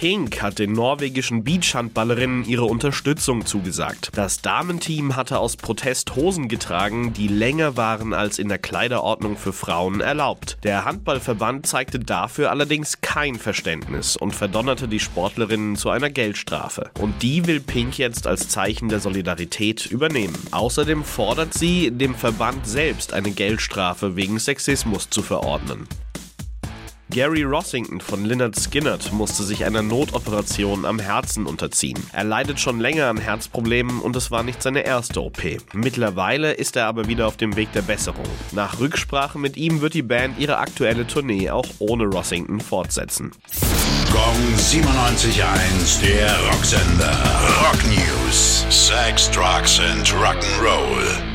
Pink hat den norwegischen Beachhandballerinnen ihre Unterstützung zugesagt. Das Damenteam hatte aus Protest Hosen getragen, die länger waren als in der Kleiderordnung für Frauen erlaubt. Der Handballverband zeigte dafür allerdings kein Verständnis und verdonnerte die Sportlerinnen zu einer Geldstrafe. Und die will Pink jetzt als Zeichen der Solidarität übernehmen. Außerdem fordert sie, dem Verband selbst eine Geldstrafe wegen Sexismus zu verordnen. Gary Rossington von Lynyrd Skynyrd musste sich einer Notoperation am Herzen unterziehen. Er leidet schon länger an Herzproblemen und es war nicht seine erste OP. Mittlerweile ist er aber wieder auf dem Weg der Besserung. Nach Rücksprache mit ihm wird die Band ihre aktuelle Tournee auch ohne Rossington fortsetzen. Gong 97.1, der Rocksender. Rock News. Sex, Drugs and Rock'n'Roll.